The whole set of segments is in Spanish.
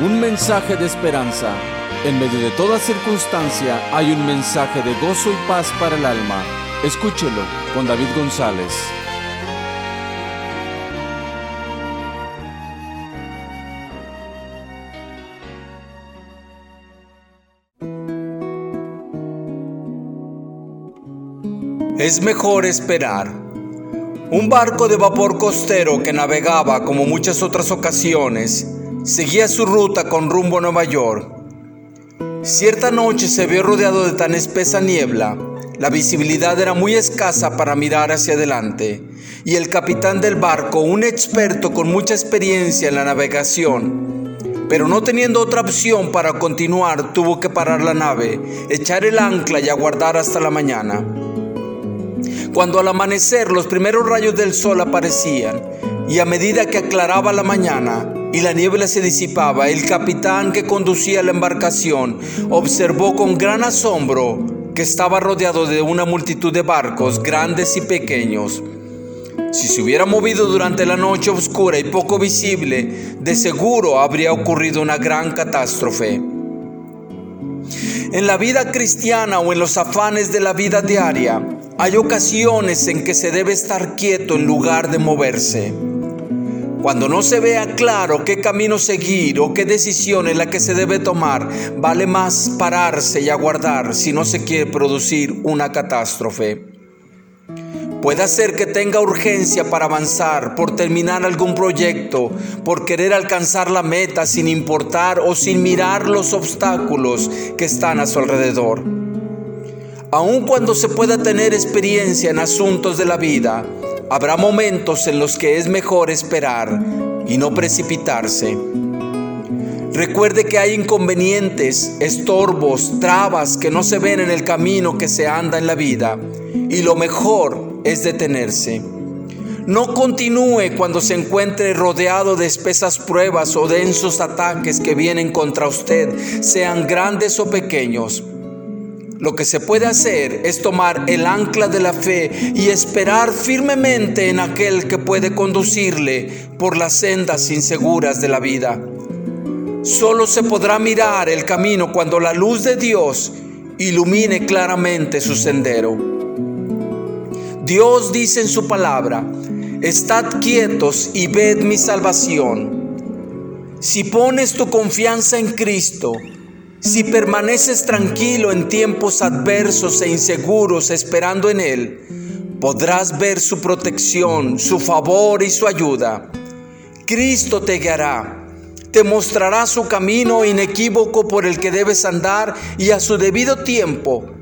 un mensaje de esperanza. En medio de toda circunstancia hay un mensaje de gozo y paz para el alma. Escúchelo con David González. Es mejor esperar. Un barco de vapor costero que navegaba como muchas otras ocasiones seguía su ruta con rumbo a Nueva York. Cierta noche se vio rodeado de tan espesa niebla, la visibilidad era muy escasa para mirar hacia adelante, y el capitán del barco, un experto con mucha experiencia en la navegación, pero no teniendo otra opción para continuar, tuvo que parar la nave, echar el ancla y aguardar hasta la mañana. Cuando al amanecer los primeros rayos del sol aparecían, y a medida que aclaraba la mañana, y la niebla se disipaba, el capitán que conducía la embarcación observó con gran asombro que estaba rodeado de una multitud de barcos grandes y pequeños. Si se hubiera movido durante la noche oscura y poco visible, de seguro habría ocurrido una gran catástrofe. En la vida cristiana o en los afanes de la vida diaria, hay ocasiones en que se debe estar quieto en lugar de moverse. Cuando no se vea claro qué camino seguir o qué decisión es la que se debe tomar, vale más pararse y aguardar si no se quiere producir una catástrofe. Puede ser que tenga urgencia para avanzar, por terminar algún proyecto, por querer alcanzar la meta sin importar o sin mirar los obstáculos que están a su alrededor. Aun cuando se pueda tener experiencia en asuntos de la vida, Habrá momentos en los que es mejor esperar y no precipitarse. Recuerde que hay inconvenientes, estorbos, trabas que no se ven en el camino que se anda en la vida y lo mejor es detenerse. No continúe cuando se encuentre rodeado de espesas pruebas o densos ataques que vienen contra usted, sean grandes o pequeños. Lo que se puede hacer es tomar el ancla de la fe y esperar firmemente en aquel que puede conducirle por las sendas inseguras de la vida. Solo se podrá mirar el camino cuando la luz de Dios ilumine claramente su sendero. Dios dice en su palabra, estad quietos y ved mi salvación. Si pones tu confianza en Cristo, si permaneces tranquilo en tiempos adversos e inseguros esperando en Él, podrás ver su protección, su favor y su ayuda. Cristo te guiará, te mostrará su camino inequívoco por el que debes andar y a su debido tiempo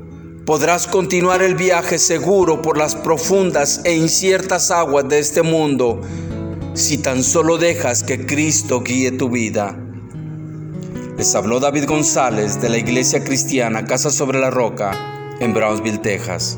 podrás continuar el viaje seguro por las profundas e inciertas aguas de este mundo si tan solo dejas que Cristo guíe tu vida. Les habló David González de la Iglesia Cristiana Casa sobre la Roca en Brownsville, Texas.